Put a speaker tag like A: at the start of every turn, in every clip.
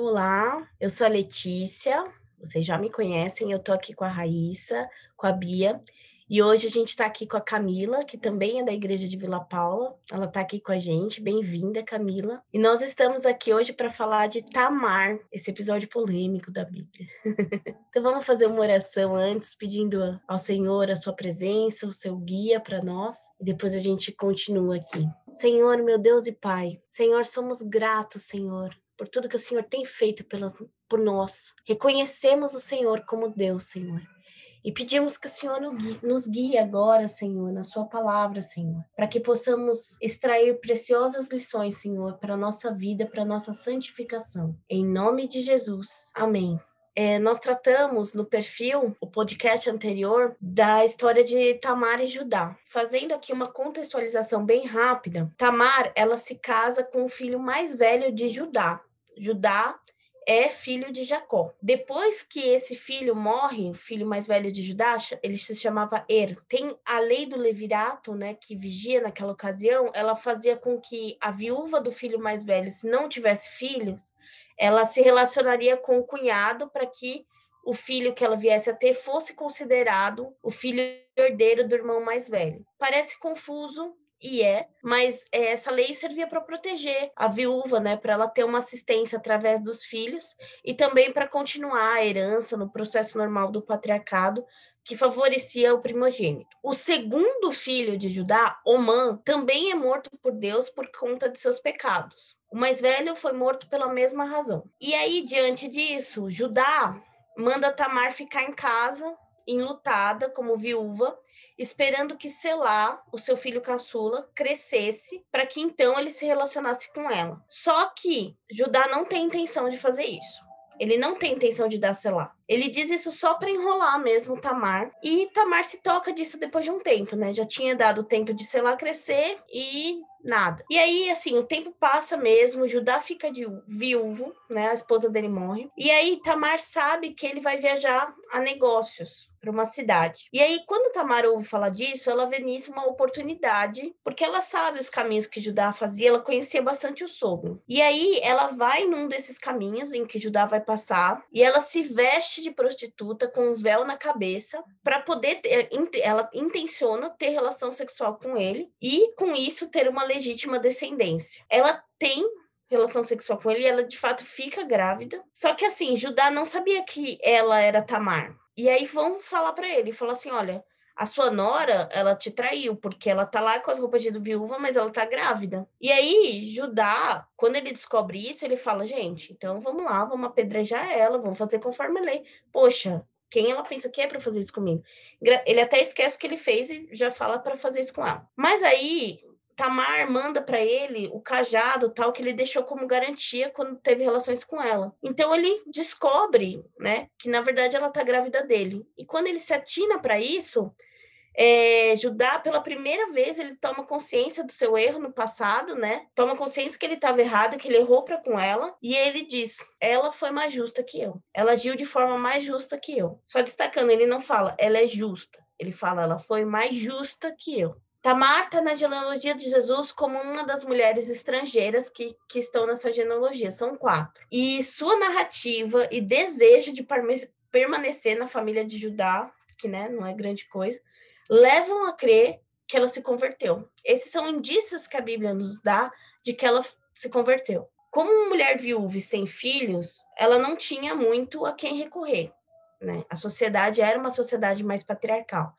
A: Olá, eu sou a Letícia, vocês já me conhecem, eu tô aqui com a Raíssa, com a Bia, e hoje a gente está aqui com a Camila, que também é da Igreja de Vila Paula. Ela está aqui com a gente. Bem-vinda, Camila. E nós estamos aqui hoje para falar de Tamar, esse episódio polêmico da Bíblia. então vamos fazer uma oração antes, pedindo ao Senhor a sua presença, o seu guia para nós, e depois a gente continua aqui. Senhor, meu Deus e Pai, Senhor, somos gratos, Senhor, por tudo que o Senhor tem feito pela, por nós. Reconhecemos o Senhor como Deus, Senhor. E pedimos que o Senhor nos guie agora, Senhor, na Sua palavra, Senhor, para que possamos extrair preciosas lições, Senhor, para a nossa vida, para a nossa santificação. Em nome de Jesus. Amém. É, nós tratamos no perfil, o podcast anterior, da história de Tamar e Judá. Fazendo aqui uma contextualização bem rápida, Tamar, ela se casa com o filho mais velho de Judá. Judá é filho de Jacó. Depois que esse filho morre, o filho mais velho de Judá, ele se chamava Er. Tem a lei do levirato, né, que vigia naquela ocasião, ela fazia com que a viúva do filho mais velho, se não tivesse filhos, ela se relacionaria com o cunhado para que o filho que ela viesse a ter fosse considerado o filho herdeiro do irmão mais velho. Parece confuso, e é, mas é, essa lei servia para proteger a viúva, né, para ela ter uma assistência através dos filhos e também para continuar a herança no processo normal do patriarcado que favorecia o primogênito. O segundo filho de Judá, Omã, também é morto por Deus por conta de seus pecados. O mais velho foi morto pela mesma razão. E aí, diante disso, Judá manda Tamar ficar em casa, enlutada, como viúva, esperando que Selá, o seu filho caçula, crescesse para que então ele se relacionasse com ela. Só que Judá não tem intenção de fazer isso. Ele não tem intenção de dar Selá. Ele diz isso só para enrolar mesmo Tamar. E Tamar se toca disso depois de um tempo, né? Já tinha dado tempo de Selá crescer e nada. E aí, assim, o tempo passa mesmo, Judá fica de viúvo, né? A esposa dele morre. E aí Tamar sabe que ele vai viajar a negócios para uma cidade. E aí, quando Tamar ouve falar disso, ela vê nisso uma oportunidade, porque ela sabe os caminhos que Judá fazia, ela conhecia bastante o sogro. E aí, ela vai num desses caminhos em que Judá vai passar, e ela se veste de prostituta com um véu na cabeça, para poder ter, ela intenciona ter relação sexual com ele, e com isso ter uma legítima descendência. Ela tem relação sexual com ele ela de fato fica grávida. Só que assim, Judá não sabia que ela era Tamar. E aí vão falar para ele, falar assim, olha, a sua nora, ela te traiu, porque ela tá lá com as roupas de viúva, mas ela tá grávida. E aí, Judá, quando ele descobre isso, ele fala, gente, então vamos lá, vamos apedrejar ela, vamos fazer conforme a lei. Poxa, quem ela pensa que é para fazer isso comigo? Ele até esquece o que ele fez e já fala para fazer isso com ela. Mas aí, Tamar manda para ele o cajado tal que ele deixou como garantia quando teve relações com ela. Então ele descobre, né, que na verdade ela tá grávida dele. E quando ele se atina para isso, é, Judá, pela primeira vez, ele toma consciência do seu erro no passado, né? Toma consciência que ele estava errado, que ele errou para com ela, e ele diz: ela foi mais justa que eu. Ela agiu de forma mais justa que eu. Só destacando, ele não fala, ela é justa. Ele fala, ela foi mais justa que eu. Tamar está na genealogia de Jesus como uma das mulheres estrangeiras que, que estão nessa genealogia, são quatro. E sua narrativa e desejo de permanecer na família de Judá, que né, não é grande coisa, levam a crer que ela se converteu. Esses são indícios que a Bíblia nos dá de que ela se converteu. Como mulher viúva e sem filhos, ela não tinha muito a quem recorrer. Né? A sociedade era uma sociedade mais patriarcal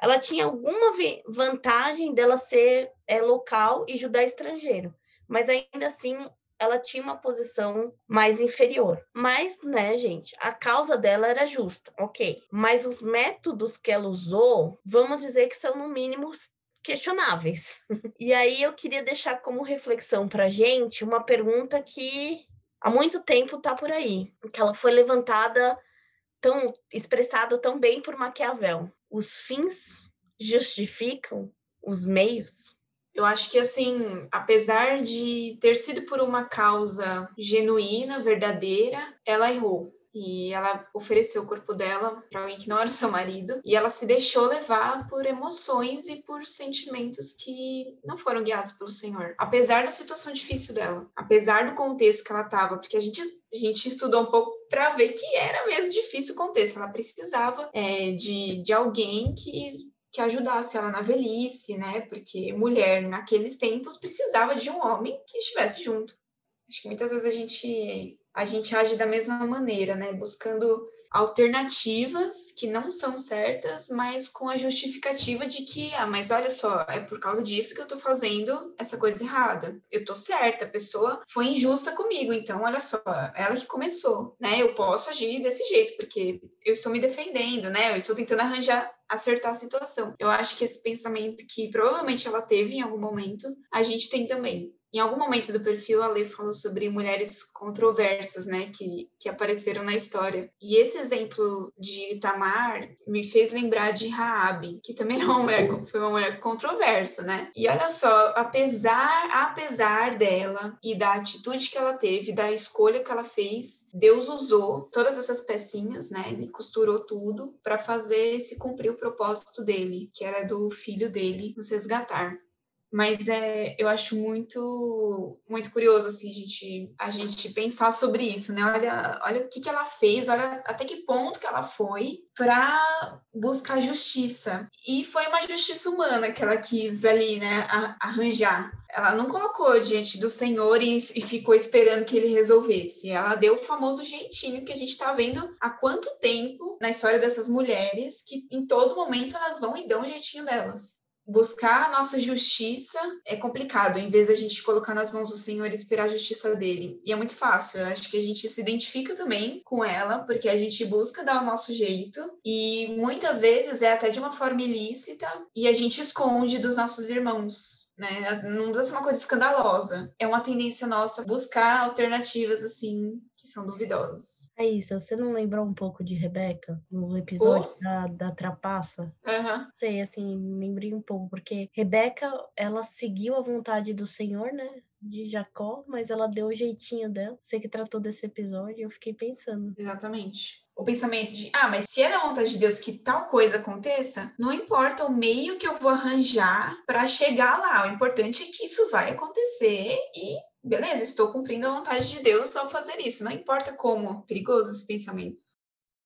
A: ela tinha alguma vantagem dela ser é, local e judá estrangeiro, mas ainda assim ela tinha uma posição mais inferior. Mas, né, gente, a causa dela era justa, ok. Mas os métodos que ela usou, vamos dizer que são no mínimo questionáveis. e aí eu queria deixar como reflexão para gente uma pergunta que há muito tempo está por aí, que ela foi levantada tão expressada tão bem por Maquiavel os fins justificam os meios?
B: Eu acho que, assim, apesar de ter sido por uma causa genuína, verdadeira, ela errou. E ela ofereceu o corpo dela para alguém que não era o seu marido e ela se deixou levar por emoções e por sentimentos que não foram guiados pelo Senhor, apesar da situação difícil dela, apesar do contexto que ela estava, porque a gente a gente estudou um pouco para ver que era mesmo difícil o contexto. Ela precisava é, de, de alguém que que ajudasse ela na velhice, né? Porque mulher naqueles tempos precisava de um homem que estivesse junto. Acho que muitas vezes a gente a gente age da mesma maneira, né? Buscando alternativas que não são certas, mas com a justificativa de que, ah, mas olha só, é por causa disso que eu tô fazendo essa coisa errada. Eu tô certa, a pessoa foi injusta comigo, então olha só, ela que começou, né? Eu posso agir desse jeito, porque eu estou me defendendo, né? Eu estou tentando arranjar acertar a situação. Eu acho que esse pensamento que provavelmente ela teve em algum momento, a gente tem também. Em algum momento do perfil, a Lê falou sobre mulheres controversas, né, que, que apareceram na história. E esse exemplo de Tamar me fez lembrar de Raabe, que também uma mulher, foi uma mulher controversa, né? E olha só, apesar, apesar dela e da atitude que ela teve, da escolha que ela fez, Deus usou todas essas pecinhas, né? Ele costurou tudo para fazer se cumprir o propósito dele, que era do filho dele nos resgatar mas é, eu acho muito muito curioso assim a gente a gente pensar sobre isso, né? Olha, olha o que, que ela fez, olha até que ponto que ela foi para buscar justiça. E foi uma justiça humana que ela quis ali, né, arranjar. Ela não colocou diante do Senhor e, e ficou esperando que ele resolvesse. Ela deu o famoso jeitinho que a gente está vendo há quanto tempo na história dessas mulheres que em todo momento elas vão e dão o jeitinho delas buscar a nossa justiça é complicado, em vez de a gente colocar nas mãos do Senhor e esperar a justiça dele. E é muito fácil, eu acho que a gente se identifica também com ela, porque a gente busca dar o nosso jeito, e muitas vezes é até de uma forma ilícita, e a gente esconde dos nossos irmãos né? Não precisa ser uma coisa escandalosa. É uma tendência nossa buscar alternativas, assim, que são duvidosas.
A: É isso, você não lembrou um pouco de Rebeca no episódio oh. da, da trapaça?
B: Uhum.
A: Sei, assim, lembrei um pouco, porque Rebeca, ela seguiu a vontade do Senhor, né? De Jacó, mas ela deu o jeitinho dela. Você que tratou desse episódio, eu fiquei pensando.
B: Exatamente o pensamento de, ah, mas se é da vontade de Deus que tal coisa aconteça, não importa o meio que eu vou arranjar para chegar lá, o importante é que isso vai acontecer e beleza, estou cumprindo a vontade de Deus ao fazer isso, não importa como. Perigoso esse pensamento.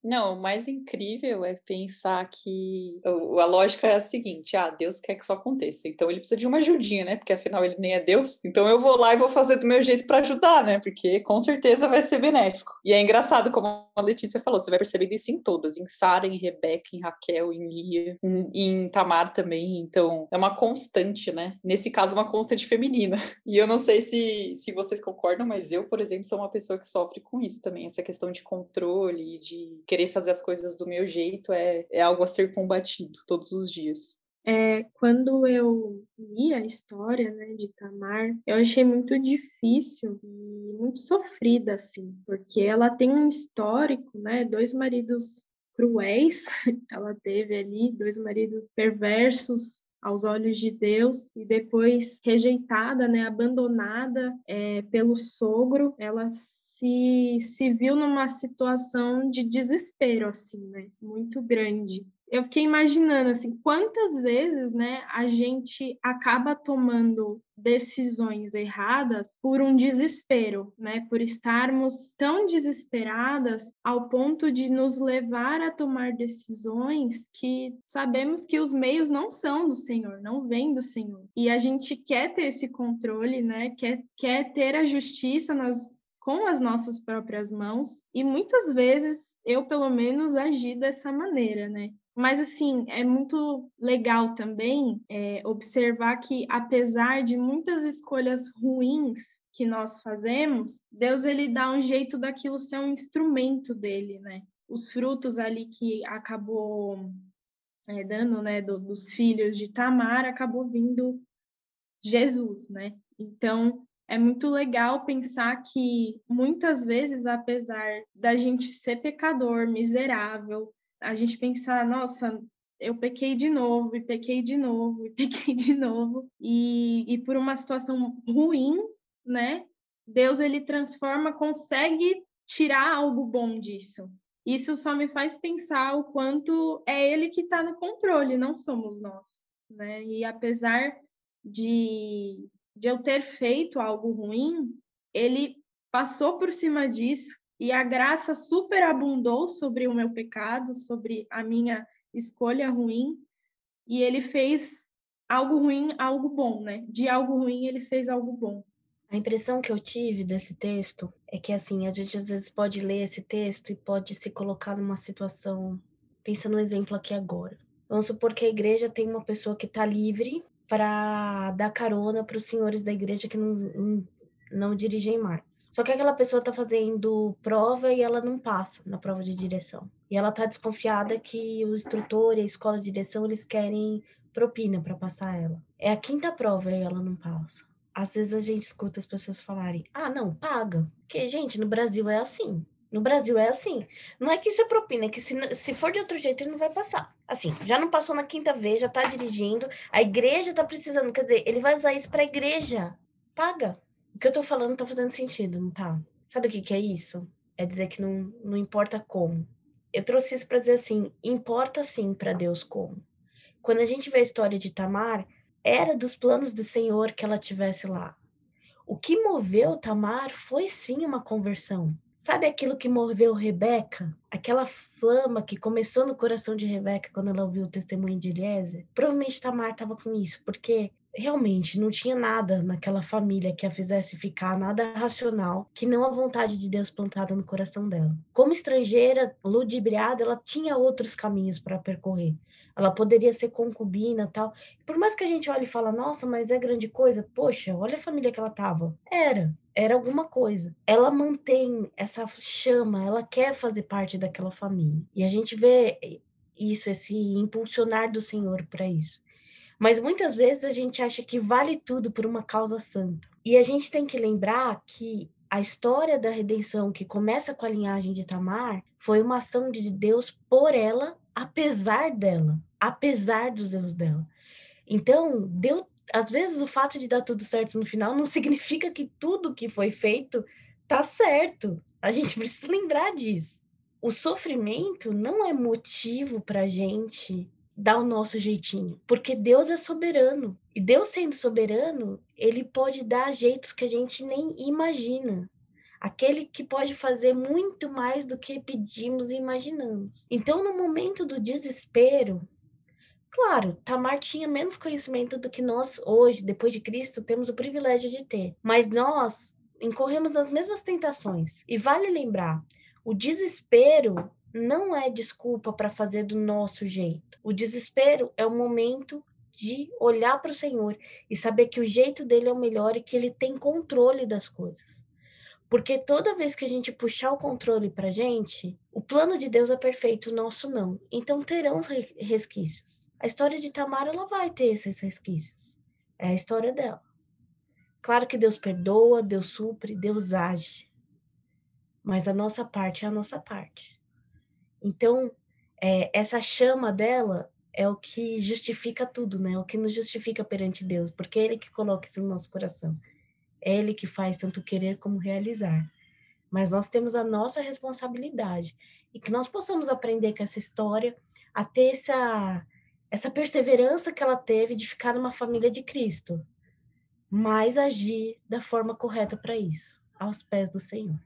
C: Não, o mais incrível é pensar que a lógica é a seguinte: ah, Deus quer que isso aconteça, então ele precisa de uma ajudinha, né? Porque afinal ele nem é Deus. Então eu vou lá e vou fazer do meu jeito para ajudar, né? Porque com certeza vai ser benéfico. E é engraçado, como a Letícia falou, você vai perceber isso em todas: em Sara, em Rebeca, em Raquel, em Lia, em, em Tamar também. Então é uma constante, né? Nesse caso, uma constante feminina. E eu não sei se, se vocês concordam, mas eu, por exemplo, sou uma pessoa que sofre com isso também, essa questão de controle, de querer fazer as coisas do meu jeito é, é algo a ser combatido todos os dias.
D: É, quando eu li a história né, de Tamar, eu achei muito difícil e muito sofrida, assim, porque ela tem um histórico, né, dois maridos cruéis, ela teve ali dois maridos perversos aos olhos de Deus e depois rejeitada, né, abandonada é, pelo sogro, ela se, se viu numa situação de desespero, assim, né? Muito grande. Eu fiquei imaginando, assim, quantas vezes, né, a gente acaba tomando decisões erradas por um desespero, né? Por estarmos tão desesperadas ao ponto de nos levar a tomar decisões que sabemos que os meios não são do Senhor, não vêm do Senhor. E a gente quer ter esse controle, né? Quer, quer ter a justiça nas, com as nossas próprias mãos e muitas vezes eu pelo menos agi dessa maneira, né? Mas assim é muito legal também é, observar que apesar de muitas escolhas ruins que nós fazemos, Deus ele dá um jeito daquilo ser um instrumento dele, né? Os frutos ali que acabou é, dando, né, do, dos filhos de Tamar, acabou vindo Jesus, né? Então é muito legal pensar que muitas vezes, apesar da gente ser pecador, miserável, a gente pensar, nossa, eu pequei de novo, e pequei de novo, e pequei de novo, e, e por uma situação ruim, né? Deus ele transforma, consegue tirar algo bom disso. Isso só me faz pensar o quanto é ele que está no controle, não somos nós. Né? E apesar de, de eu ter feito algo ruim, ele passou por cima disso e a graça superabundou sobre o meu pecado, sobre a minha escolha ruim, e ele fez algo ruim, algo bom, né? De algo ruim ele fez algo bom.
A: A impressão que eu tive desse texto é que, assim, a gente às vezes pode ler esse texto e pode se colocar numa situação. Pensa no exemplo aqui agora. Vamos supor que a igreja tem uma pessoa que está livre para dar carona para os senhores da igreja que não, não, não dirigem mais. Só que aquela pessoa está fazendo prova e ela não passa na prova de direção. E ela está desconfiada que o instrutor e a escola de direção eles querem propina para passar ela. É a quinta prova e ela não passa às vezes a gente escuta as pessoas falarem: ah, não, paga. Porque, gente, no Brasil é assim. No Brasil é assim. Não é que isso é propina, é que se, se for de outro jeito, ele não vai passar. Assim, já não passou na quinta vez, já tá dirigindo, a igreja tá precisando, quer dizer, ele vai usar isso pra igreja. Paga. O que eu tô falando tá fazendo sentido, não tá? Sabe o que, que é isso? É dizer que não, não importa como. Eu trouxe isso para dizer assim: importa sim para Deus como. Quando a gente vê a história de Tamar, era dos planos do Senhor que ela tivesse lá. O que moveu Tamar foi sim uma conversão. Sabe aquilo que moveu Rebeca? Aquela flama que começou no coração de Rebeca quando ela ouviu o testemunho de Eliezer? Provavelmente Tamar estava com isso, porque realmente não tinha nada naquela família que a fizesse ficar nada racional, que não a vontade de Deus plantada no coração dela. Como estrangeira, ludibriada, ela tinha outros caminhos para percorrer ela poderia ser concubina tal. Por mais que a gente olhe e fala, nossa, mas é grande coisa, poxa, olha a família que ela tava. Era, era alguma coisa. Ela mantém essa chama, ela quer fazer parte daquela família. E a gente vê isso, esse impulsionar do Senhor para isso. Mas muitas vezes a gente acha que vale tudo por uma causa santa. E a gente tem que lembrar que a história da redenção que começa com a linhagem de Tamar foi uma ação de Deus por ela apesar dela, apesar dos erros dela. Então, deu, às vezes o fato de dar tudo certo no final não significa que tudo que foi feito tá certo. A gente precisa lembrar disso. O sofrimento não é motivo para gente dar o nosso jeitinho, porque Deus é soberano. E Deus sendo soberano, ele pode dar jeitos que a gente nem imagina aquele que pode fazer muito mais do que pedimos e imaginamos. Então, no momento do desespero, claro, Tamar tinha menos conhecimento do que nós hoje, depois de Cristo, temos o privilégio de ter, mas nós incorremos nas mesmas tentações. E vale lembrar, o desespero não é desculpa para fazer do nosso jeito. O desespero é o momento de olhar para o Senhor e saber que o jeito dele é o melhor e que ele tem controle das coisas. Porque toda vez que a gente puxar o controle para gente, o plano de Deus é perfeito, o nosso não. Então terão resquícios. A história de Tamar, ela vai ter esses resquícios. É a história dela. Claro que Deus perdoa, Deus supre, Deus age. Mas a nossa parte é a nossa parte. Então, é, essa chama dela é o que justifica tudo, né? O que nos justifica perante Deus, porque é Ele que coloca isso no nosso coração. É Ele que faz tanto querer como realizar. Mas nós temos a nossa responsabilidade e que nós possamos aprender com essa história a ter essa, essa perseverança que ela teve de ficar numa família de Cristo, mas agir da forma correta para isso, aos pés do Senhor.